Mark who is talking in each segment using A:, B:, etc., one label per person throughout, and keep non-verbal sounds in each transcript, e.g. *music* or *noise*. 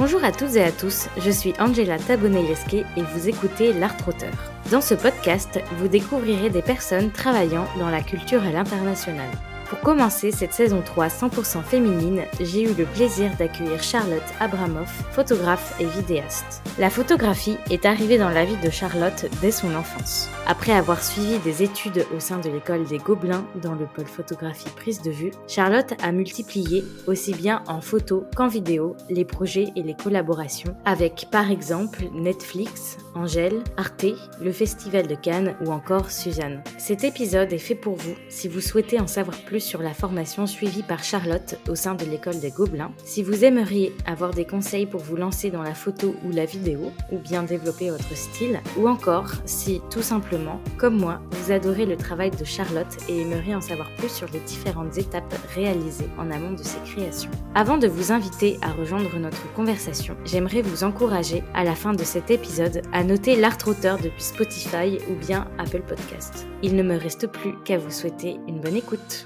A: Bonjour à toutes et à tous, je suis Angela Tabonelesque et vous écoutez L'Art Trotteur. Dans ce podcast, vous découvrirez des personnes travaillant dans la culture à l'international. Pour commencer cette saison 3 100% féminine, j'ai eu le plaisir d'accueillir Charlotte Abramoff, photographe et vidéaste. La photographie est arrivée dans la vie de Charlotte dès son enfance. Après avoir suivi des études au sein de l'école des Gobelins dans le pôle photographie prise de vue, Charlotte a multiplié, aussi bien en photo qu'en vidéo, les projets et les collaborations avec par exemple Netflix, Angèle, Arte, le Festival de Cannes ou encore Suzanne. Cet épisode est fait pour vous si vous souhaitez en savoir plus sur la formation suivie par Charlotte au sein de l'école des Gobelins. Si vous aimeriez avoir des conseils pour vous lancer dans la photo ou la vidéo, ou bien développer votre style, ou encore si tout simplement, comme moi, vous adorez le travail de Charlotte et aimeriez en savoir plus sur les différentes étapes réalisées en amont de ses créations. Avant de vous inviter à rejoindre notre conversation, j'aimerais vous encourager à la fin de cet épisode à noter l'art auteur depuis Spotify ou bien Apple Podcast. Il ne me reste plus qu'à vous souhaiter une bonne écoute.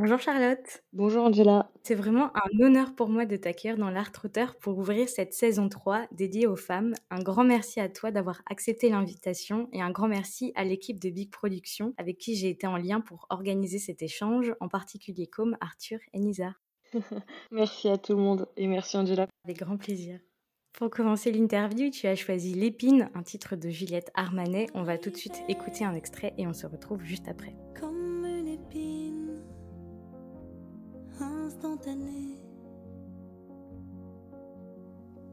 A: Bonjour Charlotte.
B: Bonjour Angela.
A: C'est vraiment un honneur pour moi de t'accueillir dans l'Art Trotteur pour ouvrir cette saison 3 dédiée aux femmes. Un grand merci à toi d'avoir accepté l'invitation et un grand merci à l'équipe de Big Production avec qui j'ai été en lien pour organiser cet échange, en particulier comme Arthur et Nizar. *laughs*
B: merci à tout le monde et merci Angela.
A: Avec grand plaisir. Pour commencer l'interview, tu as choisi L'épine, un titre de Juliette Armanet. On va tout de suite écouter un extrait et on se retrouve juste après.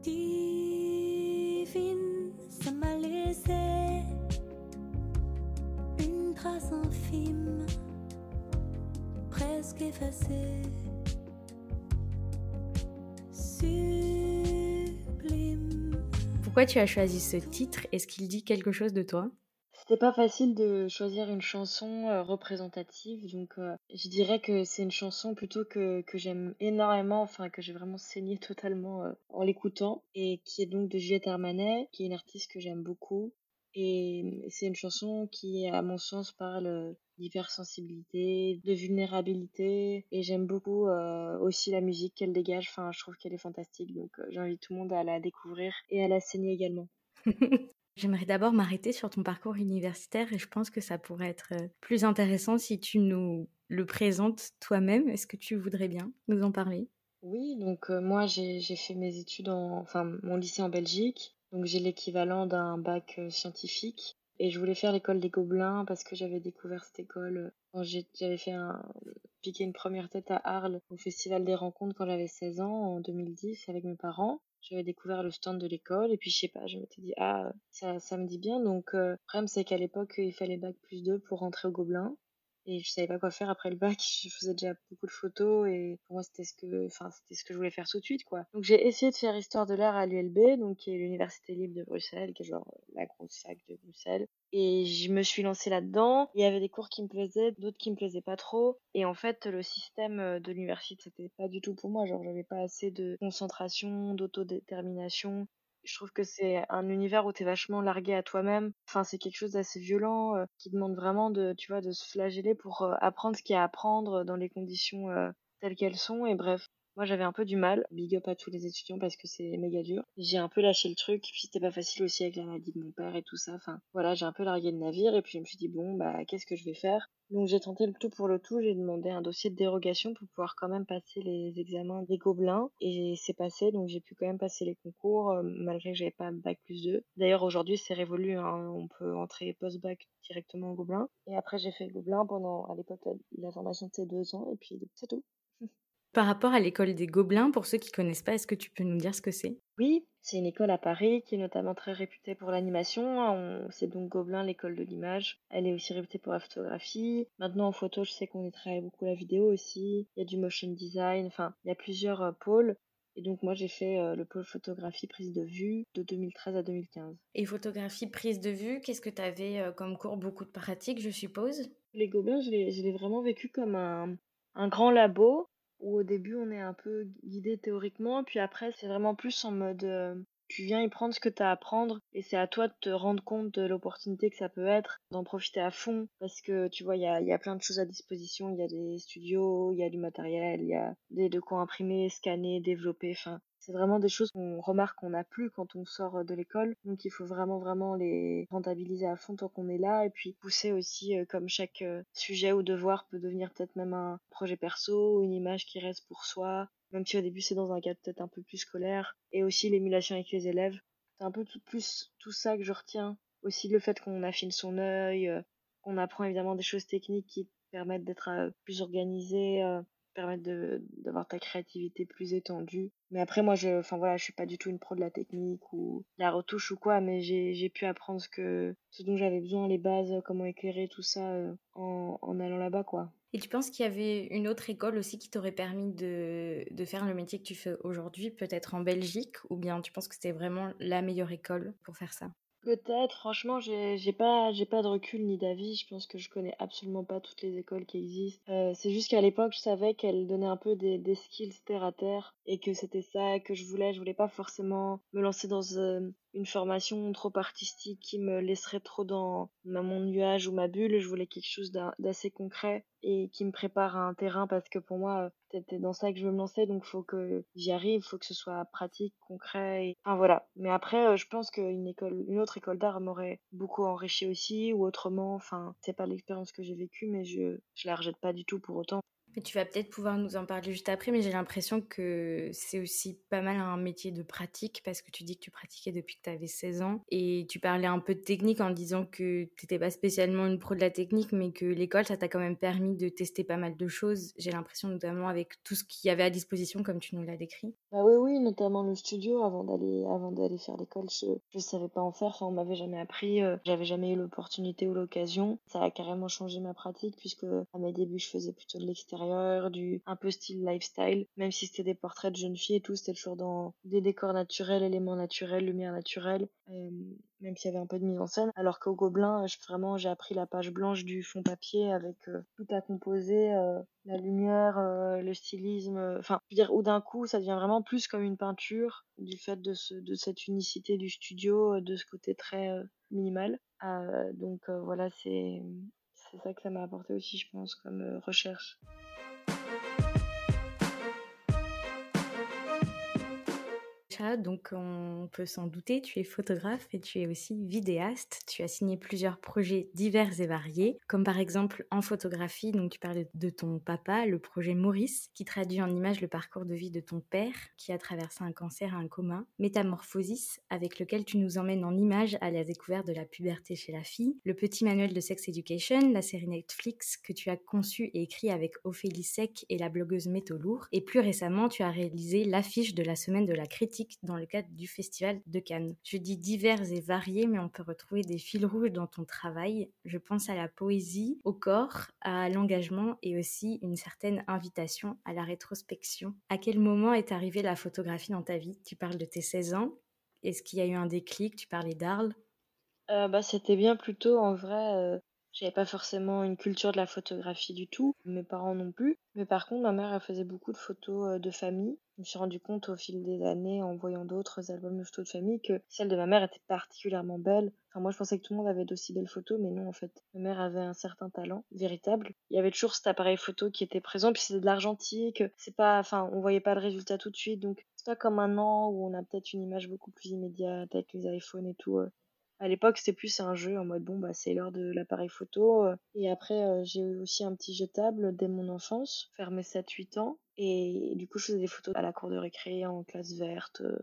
C: Divine, ça m'a laissé une trace infime, presque effacée. Sublime.
A: Pourquoi tu as choisi ce titre? Est-ce qu'il dit quelque chose de toi?
B: C'était pas facile de choisir une chanson euh, représentative, donc euh, je dirais que c'est une chanson plutôt que, que j'aime énormément, enfin que j'ai vraiment saigné *laughs* totalement euh, en l'écoutant, et qui est donc de Juliette Armanet, qui est une artiste que j'aime beaucoup. Et c'est une chanson qui, à mon sens, parle d'hypersensibilité, de vulnérabilité, et j'aime beaucoup aussi la musique qu'elle dégage, enfin je trouve qu'elle est fantastique, donc j'invite tout le monde à la découvrir et à la saigner également. *laughs*
A: J'aimerais d'abord m'arrêter sur ton parcours universitaire et je pense que ça pourrait être plus intéressant si tu nous le présentes toi-même. Est-ce que tu voudrais bien nous en parler?
B: Oui, donc moi j'ai fait mes études en, enfin mon lycée en Belgique, donc j'ai l'équivalent d'un bac scientifique. Et je voulais faire l'école des Gobelins parce que j'avais découvert cette école quand j'avais fait un piqué une première tête à Arles au festival des rencontres quand j'avais 16 ans en 2010 avec mes parents j'avais découvert le stand de l'école et puis je sais pas, je m'étais dit ah ça, ça me dit bien donc euh, le problème c'est qu'à l'époque il fallait bac plus 2 pour rentrer au Gobelin et je savais pas quoi faire après le bac, *laughs* je faisais déjà beaucoup de photos et pour moi c'était ce que enfin c'était ce que je voulais faire tout de suite quoi. Donc j'ai essayé de faire histoire de l'art à l'ULB donc qui est l'université libre de Bruxelles qui est genre la grosse sac de Bruxelles et je me suis lancée là-dedans. Il y avait des cours qui me plaisaient, d'autres qui me plaisaient pas trop. Et en fait, le système euh, de l'université, c'était pas du tout pour moi. Genre, j'avais pas assez de concentration, d'autodétermination. Je trouve que c'est un univers où t'es vachement largué à toi-même. Enfin, c'est quelque chose d'assez violent, euh, qui demande vraiment de, tu vois, de se flageller pour euh, apprendre ce qu'il y a à apprendre dans les conditions telles qu'elles sont. Et bref, moi, j'avais un peu du mal. Big up à tous les étudiants parce que c'est méga dur. J'ai un peu lâché le truc. Puis c'était pas facile aussi avec la maladie de mon père et tout ça. Enfin, voilà, j'ai un peu largué le navire. Et puis je me suis dit, bon, bah, qu'est-ce que je vais faire? Donc j'ai tenté le tout pour le tout. J'ai demandé un dossier de dérogation pour pouvoir quand même passer les examens des gobelins. Et c'est passé. Donc j'ai pu quand même passer les concours euh, malgré que j'avais pas bac plus 2. D'ailleurs, aujourd'hui, c'est révolu. Hein. On peut entrer post-bac directement au gobelin. Et après, j'ai fait le gobelin pendant, à l'époque, la formation de deux ans. Et puis c'est tout.
A: Par rapport à l'école des Gobelins, pour ceux qui connaissent pas, est-ce que tu peux nous dire ce que c'est?
B: Oui, c'est une école à Paris qui est notamment très réputée pour l'animation. C'est donc Gobelin, l'école de l'image. Elle est aussi réputée pour la photographie. Maintenant en photo, je sais qu'on y travaille beaucoup la vidéo aussi. Il y a du motion design, enfin, il y a plusieurs euh, pôles. Et donc moi j'ai fait euh, le pôle photographie prise de vue de 2013 à 2015.
A: Et photographie prise de vue, qu'est-ce que tu avais euh, comme cours? Beaucoup de pratiques je suppose?
B: Les gobelins, je l'ai vraiment vécu comme un, un grand labo où au début on est un peu guidé théoriquement, puis après c'est vraiment plus en mode tu viens y prendre ce que tu as à prendre et c'est à toi de te rendre compte de l'opportunité que ça peut être, d'en profiter à fond parce que tu vois, il y a, plein de choses à disposition. Il y a des studios, il y a du matériel, il y a des de quoi imprimer, scanner, développer. Enfin, c'est vraiment des choses qu'on remarque qu'on n'a plus quand on sort de l'école. Donc il faut vraiment vraiment les rentabiliser à fond tant qu'on est là et puis pousser aussi euh, comme chaque euh, sujet ou devoir peut devenir peut-être même un projet perso, une image qui reste pour soi, même si au début c'est dans un cadre peut-être un peu plus scolaire et aussi l'émulation avec les élèves. C'est un peu tout, plus tout ça que je retiens. Aussi le fait qu'on affine son œil, euh, qu'on apprend évidemment des choses techniques qui permettent d'être plus organisé, permettre d'avoir ta créativité plus étendue. Mais après moi je enfin voilà, je suis pas du tout une pro de la technique ou la retouche ou quoi, mais j'ai j'ai pu apprendre ce que ce dont j'avais besoin, les bases, comment éclairer tout ça euh, en en allant là-bas quoi.
A: Et tu penses qu'il y avait une autre école aussi qui t'aurait permis de, de faire le métier que tu fais aujourd'hui, peut-être en Belgique, ou bien tu penses que c'était vraiment la meilleure école pour faire ça?
B: Peut-être, franchement, j'ai pas pas de recul ni d'avis. Je pense que je connais absolument pas toutes les écoles qui existent. Euh, c'est juste qu'à l'époque, je savais qu'elles donnaient un peu des, des skills terre à terre et que c'était ça que je voulais. Je voulais pas forcément me lancer dans euh, une formation trop artistique qui me laisserait trop dans mon nuage ou ma bulle. Je voulais quelque chose d'assez concret et qui me prépare à un terrain parce que pour moi, c'était dans ça que je veux me lancer. Donc, faut que j'y arrive, faut que ce soit pratique, concret. Et... Enfin, voilà. Mais après, euh, je pense qu'une école, une autre école d'art m'aurait beaucoup enrichi aussi ou autrement. Enfin, c'est pas l'expérience que j'ai vécue, mais je, je la rejette pas du tout pour autant
A: tu vas peut-être pouvoir nous en parler juste après, mais j'ai l'impression que c'est aussi pas mal un métier de pratique parce que tu dis que tu pratiquais depuis que tu avais 16 ans et tu parlais un peu de technique en disant que tu n'étais pas spécialement une pro de la technique, mais que l'école, ça t'a quand même permis de tester pas mal de choses. J'ai l'impression notamment avec tout ce qu'il y avait à disposition comme tu nous l'as décrit.
B: Bah oui, oui, notamment le studio. Avant d'aller, avant d'aller faire l'école, je, je savais pas en faire. Enfin, on m'avait jamais appris. Euh, j'avais jamais eu l'opportunité ou l'occasion. Ça a carrément changé ma pratique puisque à mes débuts, je faisais plutôt de l'extérieur du un peu style lifestyle, même si c'était des portraits de jeunes filles et tout, c'était toujours dans des décors naturels, éléments naturels, lumière naturelle, euh, même s'il y avait un peu de mise en scène. Alors qu'au Gobelin, je, vraiment, j'ai appris la page blanche du fond papier avec euh, tout à composer, euh, la lumière, le stylisme, enfin, je dire, où d'un coup, ça devient vraiment plus comme une peinture du fait de, de cette unicité du studio, de ce côté très minimal. donc voilà, c'est c'est ça que ça m'a apporté aussi, je pense, comme recherche.
A: Donc on peut s'en douter, tu es photographe et tu es aussi vidéaste. Tu as signé plusieurs projets divers et variés, comme par exemple en photographie, donc tu parles de ton papa, le projet Maurice, qui traduit en images le parcours de vie de ton père, qui a traversé un cancer et un coma, Métamorphosis, avec lequel tu nous emmènes en images à la découverte de la puberté chez la fille, le petit manuel de sex education, la série Netflix que tu as conçu et écrit avec Ophélie Sec et la blogueuse Métolour, et plus récemment tu as réalisé l'affiche de la semaine de la critique dans le cadre du Festival de Cannes. Je dis divers et variés, mais on peut retrouver des fils rouges dans ton travail. Je pense à la poésie, au corps, à l'engagement et aussi une certaine invitation à la rétrospection. À quel moment est arrivée la photographie dans ta vie? Tu parles de tes 16 ans. Est-ce qu'il y a eu un déclic? Tu parlais d'Arles
B: euh, bah, C'était bien plutôt en vrai. Euh, j'avais pas forcément une culture de la photographie du tout, mes parents non plus. Mais par contre, ma mère, elle faisait beaucoup de photos euh, de famille. Je me suis rendu compte au fil des années, en voyant d'autres albums de photos de famille, que celle de ma mère était particulièrement belle. Enfin, moi, je pensais que tout le monde avait d'aussi belles photos, mais non, en fait. Ma mère avait un certain talent, véritable. Il y avait toujours cet appareil photo qui était présent, puis c'était de l'argentique. C'est pas, enfin, on voyait pas le résultat tout de suite, donc c'est pas comme maintenant où on a peut-être une image beaucoup plus immédiate avec les iPhones et tout. À l'époque, c'était plus un jeu en mode bon, bah, c'est l'heure de l'appareil photo. Euh. Et après, euh, j'ai eu aussi un petit jetable dès mon enfance, vers mes 7-8 ans. Et du coup, je faisais des photos à la cour de récré, en classe verte, euh,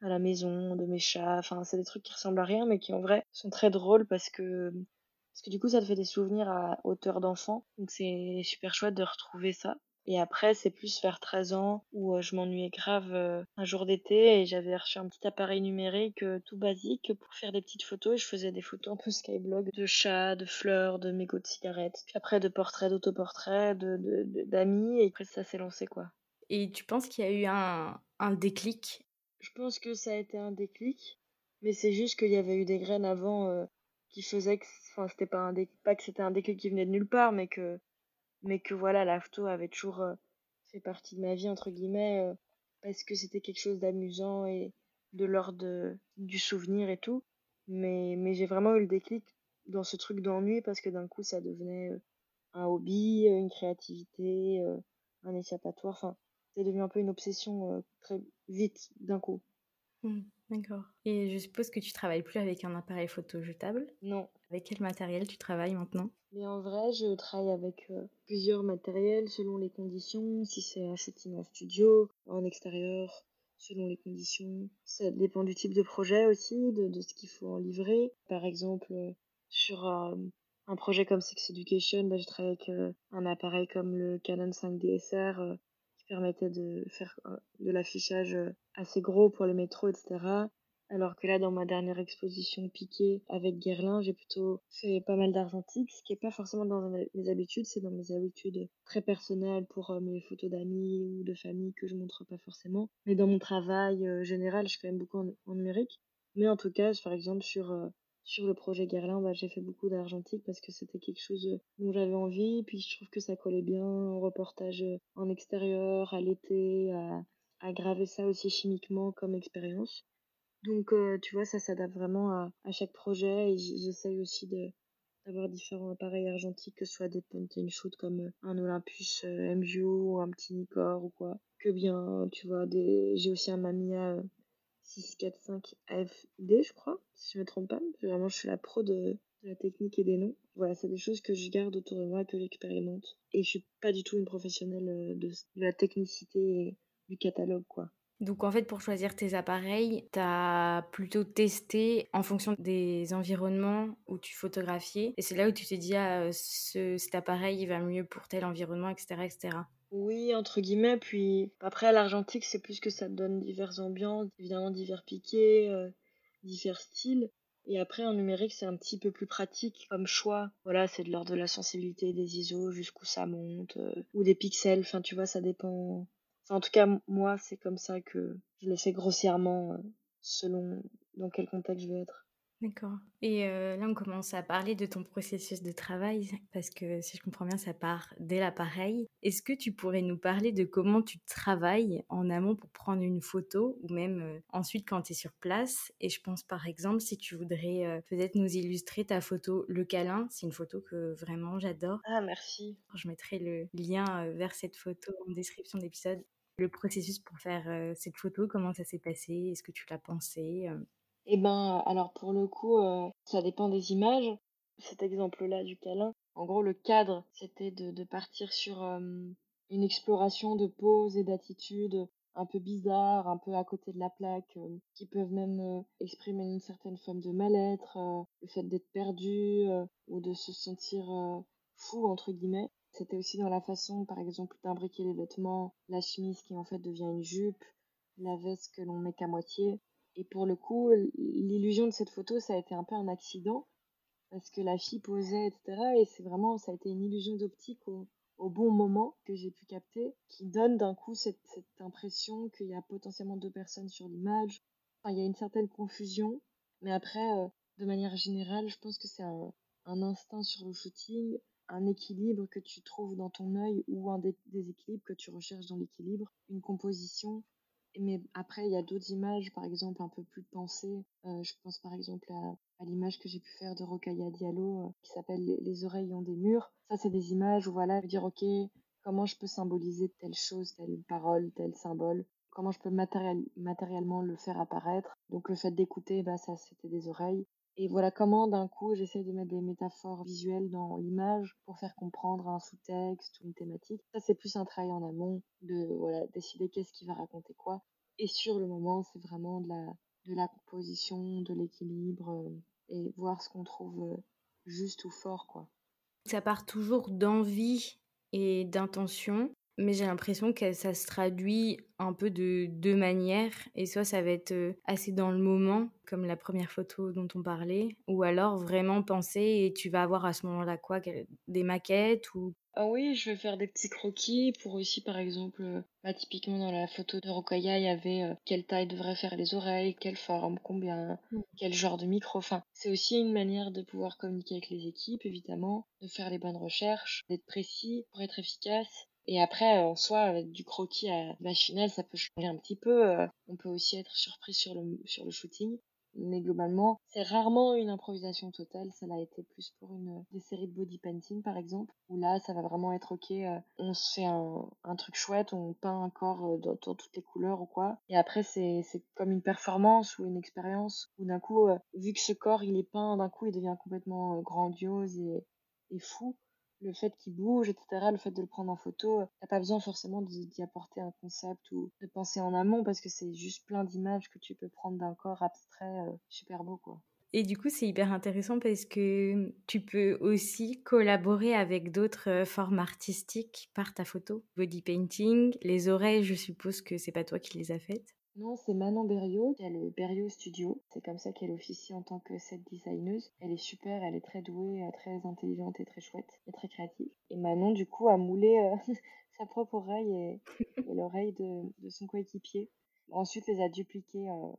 B: à la maison, de mes chats. Enfin, c'est des trucs qui ressemblent à rien, mais qui en vrai sont très drôles parce que, parce que du coup, ça te fait des souvenirs à hauteur d'enfant. Donc c'est super chouette de retrouver ça. Et après, c'est plus vers 13 ans où euh, je m'ennuyais grave euh, un jour d'été et j'avais reçu un petit appareil numérique euh, tout basique pour faire des petites photos et je faisais des photos un peu skyblog de chats, de fleurs, de mégots de cigarettes, puis après de portraits, d'autoportraits, de, d'amis et après ça s'est lancé quoi.
A: Et tu penses qu'il y a eu un, un déclic?
B: Je pense que ça a été un déclic, mais c'est juste qu'il y avait eu des graines avant qui faisaient que, enfin c'était pas un déclic, pas que c'était un déclic qui venait de nulle part, mais que mais que voilà, la photo avait toujours euh, fait partie de ma vie, entre guillemets, euh, parce que c'était quelque chose d'amusant et, de l'ordre du souvenir et tout. Mais, mais j'ai vraiment eu le déclic dans ce truc d'ennui parce que d'un coup, ça devenait euh, un hobby, une créativité, un échappatoire. Enfin, c'est devenu un peu une obsession très vite d'un coup.
A: Mmh, d'accord. Et je suppose que tu travailles plus avec un appareil photo jetable
B: Non.
A: Avec quel matériel tu travailles maintenant?
B: Mais en vrai, je travaille avec plusieurs matériels selon les conditions. Si c'est un shooting en studio, en extérieur, selon les conditions. Ça dépend du type de projet aussi, de, de ce qu'il faut en livrer. Par exemple, sur un projet comme Sex Education, bah, je travaille avec un appareil comme le Canon 5 DSR qui permettait de faire de l'affichage assez gros pour les métros, etc. Alors que là, dans ma dernière exposition piquée avec Guerlain, j'ai plutôt fait pas mal d'argentique, ce qui est pas forcément dans mes habitudes, c'est dans mes habitudes très personnelles pour mes photos d'amis ou de famille que je montre pas forcément. Mais dans mon travail général, je fais quand même beaucoup en, numérique. Mais en tout cas, par exemple, sur sur le projet Guerlain, bah, j'ai fait beaucoup d'argentique parce que c'était quelque chose euh, dont j'avais envie. Puis je trouve que ça collait bien au reportage euh, en extérieur, à l'été, à, à graver ça aussi chimiquement comme expérience. Donc, euh, tu vois, ça s'adapte vraiment à, à, chaque projet et j'essaye aussi d'avoir différents appareils argentiques, que ce soit des point and shoot comme un Olympus MJO ou un petit Nikkor ou quoi. Que bien, tu vois, des... j'ai aussi un Mamiya 645 AFD, je crois, si je me trompe pas. Vraiment, je suis la pro de, la technique et des noms. Voilà, c'est des choses que je garde autour de moi, que j'expérimente. Et je suis pas du tout une professionnelle euh, de, la technicité du catalogue, quoi.
A: Donc en fait, pour choisir tes appareils, tu as plutôt testé en fonction des environnements où tu photographiais. Et c'est là où tu t'es dit, ah, ce, cet appareil, il va mieux pour tel environnement, etc. etc.
B: Oui, entre guillemets, puis après à l'argentique, c'est plus que ça donne diverses ambiances, évidemment divers piquets, euh, divers styles. Et après en numérique, c'est un petit peu plus pratique comme choix. Voilà, c'est de l'ordre de la sensibilité des ISO, jusqu'où ça monte, euh, ou des pixels, enfin tu vois, ça dépend. en tout cas, moi, c'est comme ça que je le fais grossièrement, euh, selon dans quel contexte je vais être.
A: D'accord. Et euh, là, on commence à parler de ton processus de travail, parce que si je comprends bien, ça part dès l'appareil. Est-ce que tu pourrais nous parler de comment tu travailles en amont pour prendre une photo, ou même euh, ensuite quand tu es sur place? Et je pense par exemple, si tu voudrais euh, peut-être nous illustrer ta photo Le câlin, c'est une photo que vraiment j'adore.
B: Ah, merci.
A: Je mettrai le lien vers cette photo en description d'épisode. Le processus pour faire cette photo, comment ça s'est passé? Est-ce que tu l'as pensé
B: eh ben, alors pour le coup, euh, ça dépend des images. Cet exemple-là du câlin, en gros, le cadre, c'était de, partir sur une exploration de poses et d'attitudes un peu bizarres, un peu à côté de la plaque, qui peuvent même exprimer une certaine forme de mal-être, le fait d'être perdu ou de se sentir fou, entre guillemets. C'était aussi dans la façon, par exemple, d'imbriquer les vêtements, la chemise qui en fait devient une jupe, la veste que l'on met qu'à moitié. Et pour le coup, l'illusion de cette photo, ça a été un peu un accident parce que la fille posait, etc. Et c'est vraiment, ça a été une illusion d'optique au, bon moment que j'ai pu capter, qui donne d'un coup cette, impression qu'il y a potentiellement deux personnes sur l'image. Enfin, il y a une certaine confusion, mais après, euh, de manière générale, je pense que c'est un, instinct sur le shooting, un équilibre que tu trouves dans ton œil ou un déséquilibre que tu recherches dans l'équilibre, une composition mais après, il y a d'autres images, par exemple, un peu plus pensées. Euh, je pense par exemple à, l'image que j'ai pu faire de Rokaya Diallo, euh, qui s'appelle les, oreilles ont des murs. Ça, c'est des images où, voilà, dire, OK, comment je peux symboliser telle chose, telle parole, tel symbole? Comment je peux matériellement le faire apparaître? Donc, le fait d'écouter, bah, ça, c'était des oreilles. Et voilà comment d'un coup j'essaie de mettre des métaphores visuelles dans l'image pour faire comprendre un sous-texte ou une thématique. Ça c'est plus un travail en amont de voilà décider qu'est-ce qui va raconter quoi. Et sur le moment c'est vraiment de la de la composition, de l'équilibre euh, et voir ce qu'on trouve euh, juste ou fort quoi.
A: Ça part toujours d'envie et d'intention mais j'ai l'impression que ça se traduit un peu de deux manières. Et soit ça va être euh, assez dans le moment, comme la première photo dont on parlait, ou alors vraiment penser et tu vas avoir à ce moment-là quoi Des maquettes ou
B: ah oui, je vais faire des petits croquis pour aussi, par exemple, euh, bah, typiquement dans la photo de Rokaya, il y avait euh, quelle taille devrait faire les oreilles, quelle forme, combien, mm. quel genre de micro. Enfin, c'est aussi une manière de pouvoir communiquer avec les équipes, évidemment, de faire les bonnes recherches, d'être précis pour être efficace Et après, en soi, du croquis à machinal, ça peut changer un petit peu. euh, On peut aussi être surpris sur le, sur le shooting. Mais globalement, c'est rarement une improvisation totale. Ça l'a été plus pour une des séries de body painting, par exemple, où là, ça va vraiment être ok. euh, on se fait un, truc chouette, on peint un corps euh, dans, toutes les couleurs ou quoi. Et après, c'est comme une performance ou une expérience où d'un coup, vu que ce corps il est peint, d'un coup, il devient complètement grandiose et, et fou le fait qu'il bouge, etc., le fait de le prendre en photo, euh, t'as pas besoin forcément d'y apporter un concept ou de penser en amont parce que c'est juste plein d'images que tu peux prendre d'un corps abstrait euh, super beau, quoi.
A: Et du coup, c'est hyper intéressant parce que tu peux aussi collaborer avec d'autres euh, formes artistiques par ta photo. Body painting, les oreilles, je suppose que c'est pas toi qui les as faites.
B: Non, c'est Manon Berriot, qui a le Berriot Studio. C'est comme ça qu'elle officie en tant que set designeuse. Elle est super, elle est très douée, euh, très intelligente et très chouette et très créative. Et Manon, du coup, a moulé euh, *laughs* sa propre oreille et, l'oreille de, son coéquipier. Ensuite, les a dupliquées euh,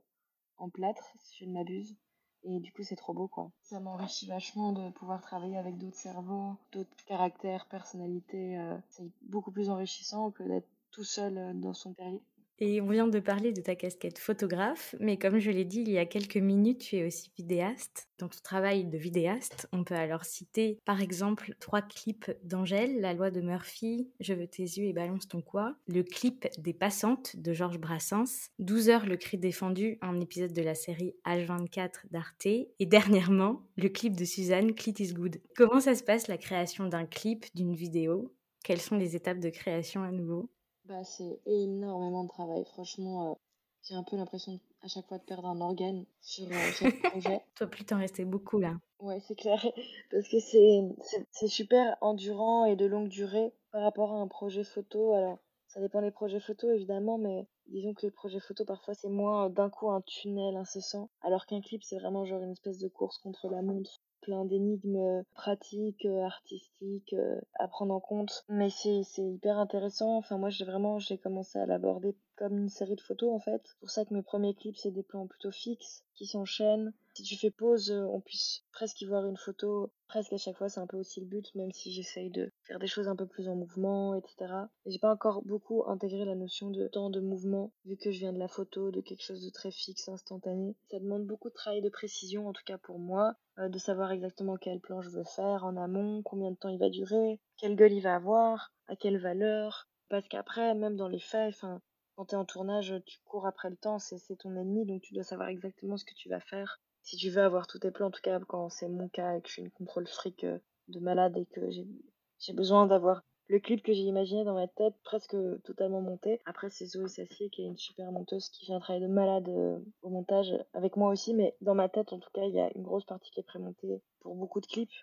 B: en plâtre, si je ne m'abuse. Et du coup, c'est trop beau, quoi. Ça m'enrichit vachement de pouvoir travailler avec d'autres cerveaux, d'autres caractères, personnalités. c'est beaucoup plus enrichissant que d'être tout seul dans son terrier.
A: Et on vient de parler de ta casquette photographe, mais comme je l'ai dit il y a quelques minutes, tu es aussi vidéaste. Dans ton travail de vidéaste, on peut alors citer par exemple trois clips d'Angèle, La loi de Murphy, Je veux tes yeux et balance ton quoi, le clip des passantes de Georges Brassens, 12 heures le cri défendu, un épisode de la série H24 d'Arte, et dernièrement le clip de Suzanne, Clit is good. Comment ça se passe la création d'un clip, d'une vidéo? Quelles sont les étapes de création à nouveau?
B: Bah, c'est énormément de travail. Franchement, euh, j'ai un peu l'impression à chaque fois de perdre un organe sur euh, chaque projet. *laughs*
A: Toi, plus t'en restait beaucoup là.
B: Ouais, c'est clair. *laughs* Parce que c'est super endurant et de longue durée par rapport à un projet photo. Alors, ça dépend des projets photo, évidemment, mais disons que les projets photo, parfois, c'est moins euh, d'un coup un tunnel incessant. Alors qu'un clip, c'est vraiment genre une espèce de course contre la montre. Plein d'énigmes euh, pratiques, euh, artistiques euh, à prendre en compte. Mais c'est, hyper intéressant. Enfin, moi, j'ai vraiment, j'ai commencé à l'aborder comme une série de photos, en fait. C'est pour ça que mes premiers clips, c'est des plans plutôt fixes qui s'enchaînent. Si tu fais pause, euh, on puisse presque y voir une photo. Presque à chaque fois, c'est un peu aussi le but, même si j'essaye de faire des choses un peu plus en mouvement, etc. Et j'ai pas encore beaucoup intégré la notion de temps de mouvement, vu que je viens de la photo, de quelque chose de très fixe, instantané. Ça demande beaucoup de travail de précision, en tout cas pour moi, euh, de savoir exactement quel plan je veux faire en amont, combien de temps il va durer, quelle gueule il va avoir, à quelle valeur. Parce qu'après, même dans les faits, enfin, quand t'es en tournage, tu cours après le temps, c'est ton ennemi, donc tu dois savoir exactement ce que tu vas faire. Si tu veux avoir tous tes plans, en tout cas quand c'est mon cas et que je suis une contrôle fric euh, de malade et que j'ai besoin d'avoir le clip que j'ai imaginé dans ma tête presque totalement monté. Après, c'est Zoé Sassier qui est une super monteuse qui fait un travail de malade euh, au montage avec moi aussi, mais dans ma tête, en tout cas, il y a une grosse partie qui est prémontée pour beaucoup de clips.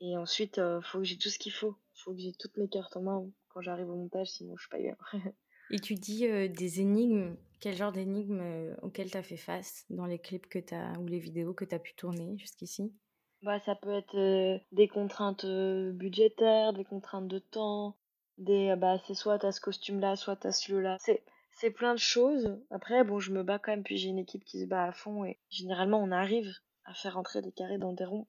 B: Et ensuite, euh, faut que j'ai tout ce qu'il faut. Faut que j'ai toutes mes cartes en main quand j'arrive au montage, sinon je suis pas bien. *laughs*
A: Et tu dis euh, des énigmes. Quel genre d'énigmes euh, auxquelles tu as fait face dans les clips que t'as ou les vidéos que tu as pu tourner jusqu'ici?
B: Bah, ça peut être euh, des contraintes euh, budgétaires, des contraintes de temps, des euh, bah c'est soit t'as ce costume-là, soit t'as celui-là. C'est c'est plein de choses. Après, bon, je me bats quand même, puis j'ai une équipe qui se bat à fond et généralement on arrive à faire entrer des carrés dans des ronds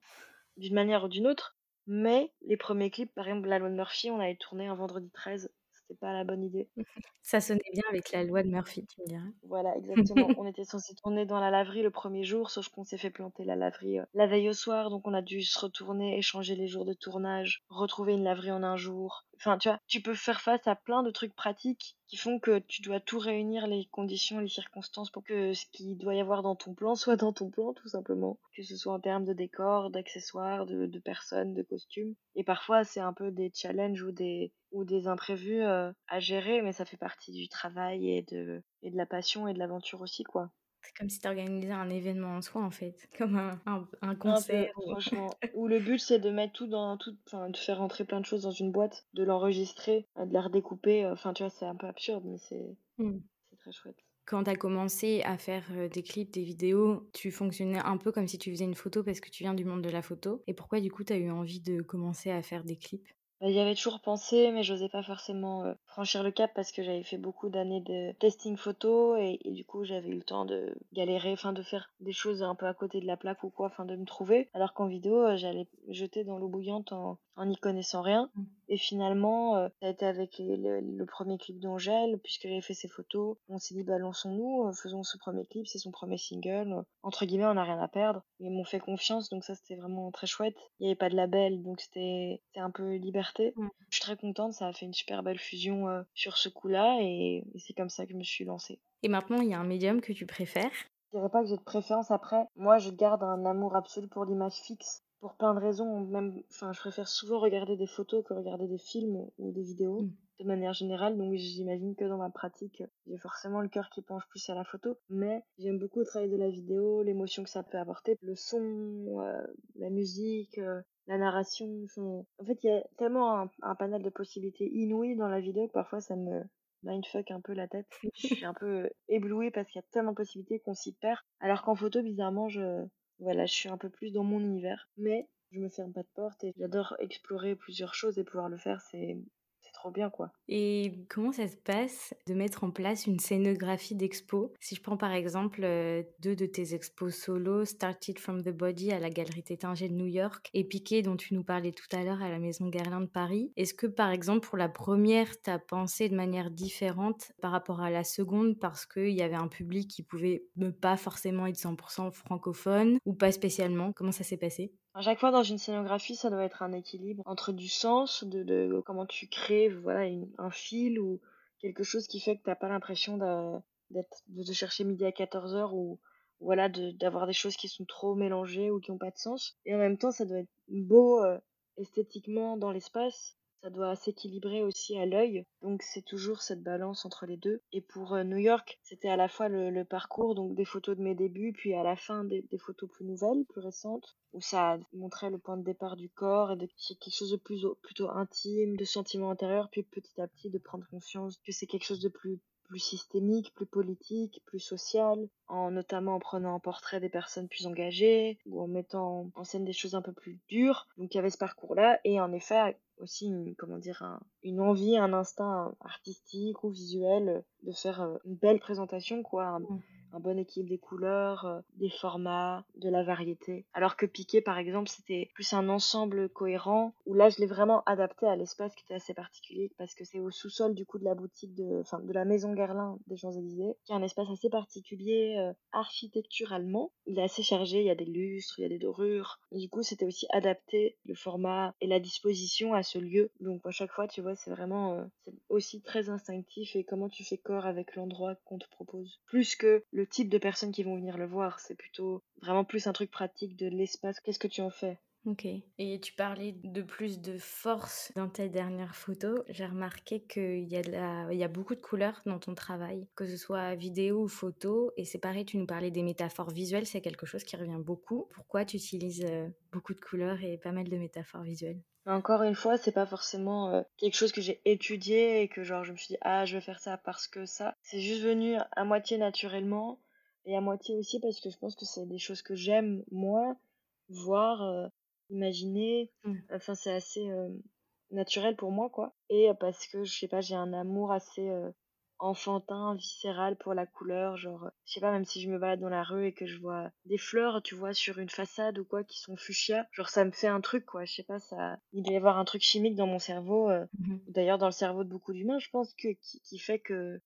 B: d'une manière ou d'une autre. Mais les premiers clips, par exemple, la loi de Murphy, on avait tourné un vendredi 13. C'était pas la bonne idée. *laughs*
A: Ça sonnait bien avec la loi de Murphy, tu me diras.
B: Voilà, exactement. *laughs* on était censé tourner dans la laverie le premier jour, sauf qu'on s'est fait planter la laverie euh, la veille au soir, donc on a dû se retourner, échanger les jours de tournage, retrouver une laverie en un jour. Enfin, tu vois, tu peux faire face à plein de trucs pratiques qui font que tu dois tout réunir les conditions, les circonstances pour que ce qu'il doit y avoir dans ton plan *laughs* soit dans ton plan, tout simplement. Que ce soit en termes de décor, d'accessoires, de, de personnes, de costumes. Et parfois, c'est un peu des challenges ou des, ou des imprévus euh, à gérer, mais ça fait partie du travail et de, et de la passion et de l'aventure aussi, quoi.
A: C'est comme si tu organisais un événement en soi, en fait. *laughs* Comme un, un, un
B: Un peu,
A: concert.
B: franchement. *laughs* Où le but, c'est de mettre tout dans tout, enfin, de faire rentrer plein de choses dans une boîte, de l'enregistrer, euh, de la redécouper. euh, Enfin, tu vois, c'est un peu absurde, mais c'est,
A: Hmm.
B: c'est très chouette.
A: Quand tu as commencé à faire euh, des clips, des vidéos, tu fonctionnais un peu comme si tu faisais une photo parce que tu viens du monde de la photo. Et pourquoi, du coup, tu as eu envie de commencer à faire des clips?
B: Bah, J'y avais toujours pensé, mais j'osais pas forcément euh, franchir le cap parce que j'avais fait beaucoup d'années de testing photo et, du coup j'avais eu le temps de galérer, enfin de faire des choses un peu à côté de la plaque ou quoi, enfin de me trouver. Alors qu'en vidéo, euh, j'allais jeter dans l'eau bouillante en en n'y connaissant rien. Et finalement, euh, ça a été avec les- le, le premier clip d'Angèle, puisqu'elle avait fait ses photos. On s'est dit, bah, lançons-nous, euh, faisons ce premier clip, c'est son premier single. Euh, Entre guillemets, on n'a rien à perdre. Ils m'ont fait confiance, donc ça, c'était vraiment très chouette. Il n'y avait pas de label, donc c'était c'était un peu liberté.
A: Mm.
B: Je suis très contente, ça a fait une super belle fusion euh, sur ce coup-là, et, et c'est comme ça que je me suis lancée.
A: Et maintenant, il y a un médium que tu préfères?
B: Je dirais pas que j'ai de préférence après. Moi, je garde un amour absolu pour l'image fixe. Pour plein de raisons, même, enfin, je préfère souvent regarder des photos que regarder des films ou des vidéos,
A: Mm.
B: de manière générale. Donc, j'imagine que dans ma pratique, j'ai forcément le cœur qui penche plus à la photo. Mais j'aime beaucoup le travail de la vidéo, l'émotion que ça peut apporter, le son, euh, la musique, euh, la narration. enfin, En fait, il y a tellement un, un panel de possibilités inouïes dans la vidéo que parfois ça me mindfuck un peu la tête. *laughs* Je suis un peu éblouie parce qu'il y a tellement de possibilités qu'on s'y perd. Alors qu'en photo, bizarrement, je, voilà, je suis un peu plus dans mon univers. Mais je me ferme pas de porte et j'adore explorer plusieurs choses et pouvoir le faire, c'est bien quoi.
A: Et comment ça se passe de mettre en place une scénographie d'expo? Si je prends par exemple euh, deux de tes expos solo, Started from the Body à la Galerie Tétinger de New York et Piqué dont tu nous parlais tout à l'heure à la Maison Guerlain de Paris, est-ce que par exemple pour la première, tu as pensé de manière différente par rapport à la seconde parce qu'il y avait un public qui pouvait ne pas forcément être 100% francophone ou pas spécialement? Comment ça s'est passé?
B: À chaque fois dans une scénographie, ça doit être un équilibre entre du sens, de, de comment tu crées voilà, un fil ou quelque chose qui fait que t'as pas l'impression d'être de te chercher midi à 14h ou voilà de- d'avoir des choses qui sont trop mélangées ou qui ont pas de sens. Et en même temps, ça doit être beau euh, esthétiquement dans l'espace. Ça doit s'équilibrer aussi à l'œil. Donc c'est toujours cette balance entre les deux. Et pour euh, New York, c'était à la fois le, parcours, donc des photos de mes débuts, puis à la fin des, photos plus nouvelles, plus récentes, où ça montrait le point de départ du corps et de quelque chose de plus plutôt intime, de sentiments intérieurs, puis petit à petit de prendre conscience que c'est quelque chose de plus plus systémique, plus politique, plus social, en notamment en prenant en portrait des personnes plus engagées ou en mettant en scène des choses un peu plus dures. Donc il y avait ce parcours-là et en effet aussi une, comment dire un- une envie, un instinct artistique ou visuel de faire euh, une belle présentation quoi. Un bon équilibre des couleurs, euh, des formats, de la variété. Alors que Piqué par exemple, c'était plus un ensemble cohérent où là je l'ai vraiment adapté à l'espace qui était assez particulier parce que c'est au sous-sol du coup de la boutique de enfin de la maison Guerlain des Champs-Élysées, qui est un espace assez particulier euh, architecturalement. Il est assez chargé, il y a des lustres, il y a des dorures. Et du coup, c'était aussi adapté le format et la disposition à ce lieu. Donc à chaque fois, tu vois, c'est vraiment euh, aussi très instinctif et comment tu fais corps avec l'endroit qu'on te propose. Plus que le type de personnes qui vont venir le voir, c'est plutôt vraiment plus un truc pratique de l'espace. Qu'est-ce que tu en fais?
A: Ok. Et tu parlais de plus de force dans ta dernière photo. J'ai remarqué qu'il y, a de la- il y a beaucoup de couleurs dans ton travail, que ce soit vidéo ou photo. Et c'est pareil, tu nous parlais des métaphores visuelles, c'est quelque chose qui revient beaucoup. Pourquoi tu utilises euh, beaucoup de couleurs et pas mal de métaphores visuelles?
B: Encore une fois, c'est pas forcément euh, quelque chose que j'ai étudié et que genre je me suis dit ah je vais faire ça parce que ça. C'est juste venu à moitié naturellement et à moitié aussi parce que je pense que c'est des choses que j'aime moi voir, euh, imaginer.
A: Mm.
B: Enfin c'est assez euh, naturel pour moi quoi. Et euh, parce que je sais pas j'ai un amour assez euh, enfantin, viscéral pour la couleur, genre, je sais pas, même si je me balade dans la rue et que je vois des fleurs, tu vois, sur une façade ou quoi, qui sont fuchsia, genre, ça me fait un truc, quoi, je sais pas, ça, il doit y avoir un truc chimique dans mon cerveau, euh, d'ailleurs, dans le cerveau de beaucoup d'humains, je pense que, qui, qui fait que,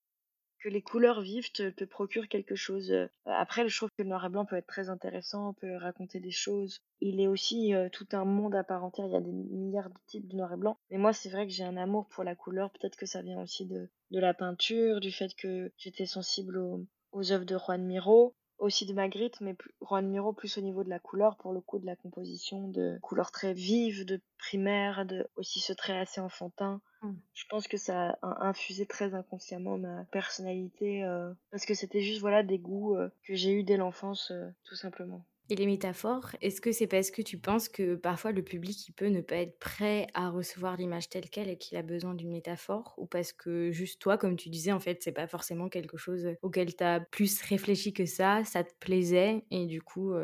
B: que les couleurs vives te, procurent quelque chose. Après, je trouve que le noir et blanc peut être très intéressant, peut raconter des choses. Il est aussi tout un monde à part entière. Il y a des milliards de types de noir et blanc. Mais moi, c'est vrai que j'ai un amour pour la couleur. Peut-être que ça vient aussi de, de la peinture, du fait que j'étais sensible aux, aux œuvres de Juan Miro, aussi de Magritte, mais Juan Miro plus au niveau de la couleur, pour le coup, de la composition, de couleurs très vives, de primaires, de aussi ce trait assez enfantin.
A: Mm.
B: Je pense que ça a infusé très inconsciemment ma personnalité, euh, parce que c'était juste voilà des goûts euh, que j'ai eu dès l'enfance, euh, tout simplement.
A: Et les métaphores, est-ce que c'est parce que tu penses que parfois le public il peut ne pas être prêt à recevoir l'image telle qu'elle et qu'il a besoin d'une métaphore? Ou parce que juste toi comme tu disais en fait c'est pas forcément quelque chose auquel tu as plus réfléchi que ça, ça te plaisait et du coup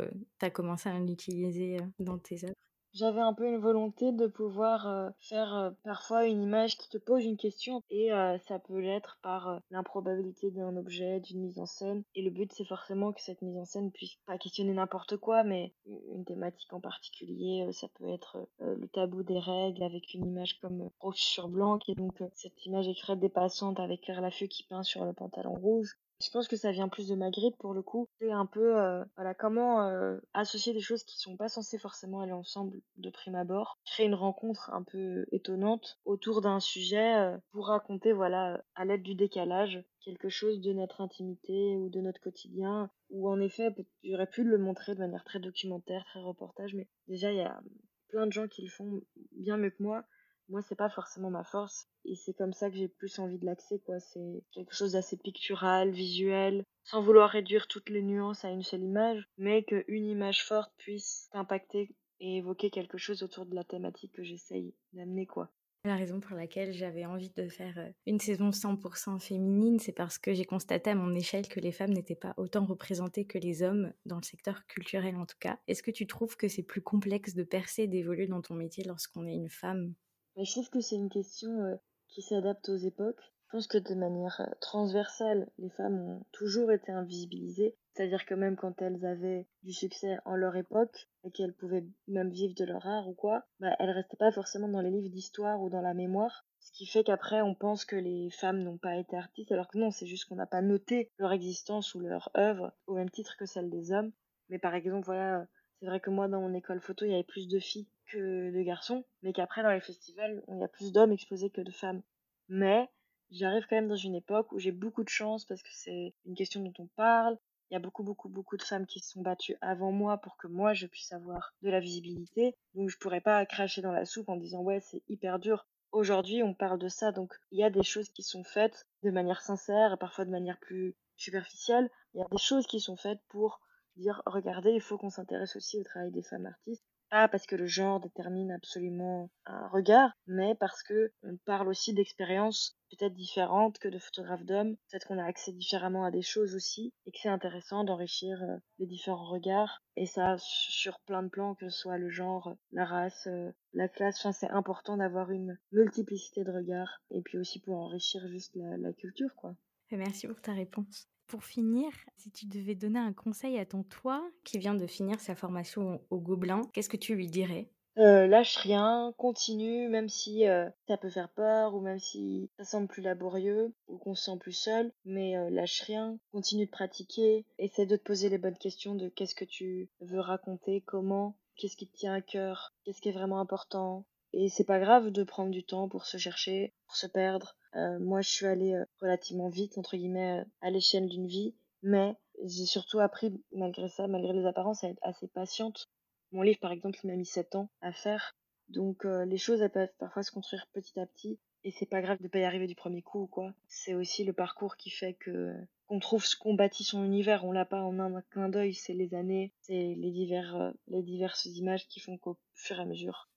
A: tu as commencé à l'utiliser euh, dans tes œuvres?
B: J'avais un peu une volonté de pouvoir euh, faire euh, parfois une image qui te pose une question et euh, ça peut l'être par l'improbabilité d'un objet, d'une mise en scène. Et le but c'est forcément que cette mise en scène puisse pas questionner n'importe quoi, mais une thématique en particulier. Ça peut être le tabou des règles avec une image comme rouge sur blanc, est donc cette image extrêmement dépassante avec Claire qui peint sur le pantalon rouge. Je pense que ça vient plus de ma grippe pour le coup. C'est un peu, euh, voilà, comment euh, associer des choses qui sont pas censées forcément aller ensemble de prime abord, créer une rencontre un peu étonnante autour d'un sujet euh, pour raconter, voilà, à l'aide du décalage, quelque chose de notre intimité ou de notre quotidien. Ou en effet, j'aurais pu le montrer de manière très documentaire, très reportage, mais déjà il y a plein de gens qui le font bien mieux que moi. Moi, c'est pas forcément ma force. Et c'est comme ça que j'ai plus envie de l'axer, quoi. C'est quelque chose d'assez pictural, visuel, sans vouloir réduire toutes les nuances à une seule image, mais qu'une image forte puisse impacter et évoquer quelque chose autour de la thématique que j'essaye d'amener, quoi.
A: La raison pour laquelle j'avais envie de faire euh, une saison 100% féminine, c'est parce que j'ai constaté à mon échelle que les femmes n'étaient pas autant représentées que les hommes, dans le secteur culturel en tout cas. Est-ce que tu trouves que c'est plus complexe de percer, d'évoluer dans ton métier lorsqu'on est une femme?
B: Mais je trouve que c'est une question euh, qui s'adapte aux époques. Je pense que de manière euh, transversale, les femmes ont toujours été invisibilisées. C'est-à-dire que même quand elles avaient du succès en leur époque et qu'elles pouvaient même vivre de leur art ou quoi, bah, elles restaient pas forcément dans les livres d'histoire ou dans la mémoire. Ce qui fait qu'après, on pense que les femmes n'ont pas été artistes, alors que non, c'est juste qu'on n'a pas noté leur existence ou leur œuvre au même titre que celle des hommes. Mais par exemple, voilà, c'est vrai que moi, dans mon école photo, il y avait plus de filles que de garçons, mais qu'après, dans les festivals, il y a plus d'hommes exposés que de femmes. Mais j'arrive quand même dans une époque où j'ai beaucoup de chance parce que c'est une question dont on parle. Il y a beaucoup, beaucoup, beaucoup de femmes qui se sont battues avant moi pour que moi, je puisse avoir de la visibilité. Donc, je pourrais pas cracher dans la soupe en disant, ouais, c'est hyper dur. Aujourd'hui, on parle de ça, donc il y a des choses qui sont faites de manière sincère et parfois de manière plus superficielle. Il y a des choses qui sont faites pour dire, regardez, il faut qu'on s'intéresse aussi au travail des femmes artistes pas parce que le genre détermine absolument un regard, mais parce que on parle aussi d'expériences peut-être différentes que de photographes d'hommes. Peut-être qu'on a accès différemment à des choses aussi, et que c'est intéressant d'enrichir euh, les différents regards. Et ça, sur plein de plans, que ce soit le genre, la race, euh, la classe. C'est important d'avoir une multiplicité de regards, et puis aussi pour enrichir juste la, la culture, quoi.
A: Merci pour ta réponse. Pour finir, si tu devais donner un conseil à ton toi qui vient de finir sa formation au Gobelin, qu'est-ce que tu lui dirais?
B: Euh, lâche rien, continue, même si euh, ça peut faire peur ou même si ça semble plus laborieux ou qu'on se sent plus seul, mais euh, lâche rien, continue de pratiquer, essaie de te poser les bonnes questions de qu'est-ce que tu veux raconter, comment, qu'est-ce qui te tient à cœur, qu'est-ce qui est vraiment important. Et c'est pas grave de prendre du temps pour se chercher, pour se perdre. Euh, moi, je suis allée euh, relativement vite, entre guillemets, euh, à l'échelle d'une vie, mais j'ai surtout appris, malgré ça, malgré les apparences, à être assez patiente mon livre, par exemple, il m'a mis 7 ans à faire. Donc, les choses, elles peuvent parfois se construire petit à petit. Et c'est pas grave de pas y arriver du premier coup ou quoi. C'est aussi le parcours qui fait que qu'on trouve ce qu'on bâtit son univers. On l'a pas en un clin d'œil. C'est les années, c'est les divers, les diverses images qui font qu'au fur et à mesure,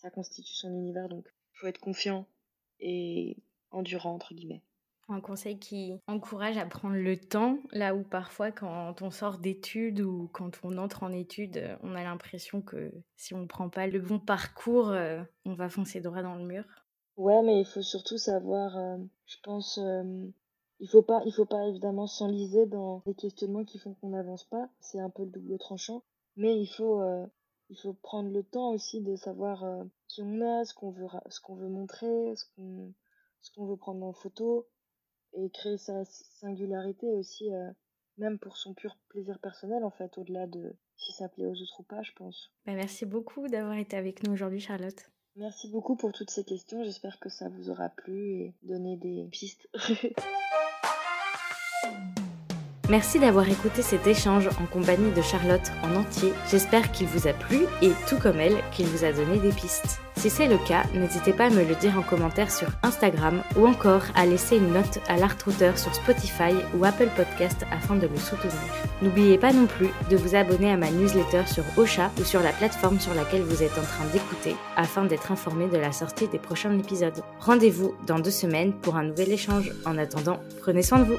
B: ça constitue son univers. Donc, faut être confiant et endurant entre guillemets.
A: Un conseil qui encourage à prendre le temps, là où parfois quand on sort d'études ou quand on entre en études, on a l'impression que si on ne prend pas le bon parcours, euh, on va foncer droit dans le mur.
B: Ouais, mais il faut surtout savoir, euh, je pense, euh, il faut pas, il faut pas évidemment s'enliser dans des questionnements qui font qu'on n'avance pas. C'est un peu le double tranchant, mais il faut, euh, il faut prendre le temps aussi de savoir euh, qui on est, ce qu'on veut, ce qu'on veut montrer, ce qu'on, ce qu'on veut prendre en photo, et créer sa singularité aussi, euh, même pour son pur plaisir personnel en fait, au-delà de si ça plaît aux autres ou pas, je pense.
A: Bah, merci beaucoup d'avoir été avec nous aujourd'hui, Charlotte.
B: Merci beaucoup pour toutes ces questions. J'espère que ça vous aura plu et donné des pistes. *laughs*
A: Merci d'avoir écouté cet échange en compagnie de Charlotte en entier. J'espère qu'il vous a plu et, tout comme elle, qu'il vous a donné des pistes. Si c'est le cas, n'hésitez pas à me le dire en commentaire sur Instagram ou encore à laisser une note à l'Artrouteur sur Spotify ou Apple Podcast afin de le soutenir. N'oubliez pas non plus de vous abonner à ma newsletter sur Ocha ou sur la plateforme sur laquelle vous êtes en train d'écouter afin d'être informé de la sortie des prochains épisodes. Rendez-vous dans deux semaines pour un nouvel échange. En attendant, prenez soin de vous.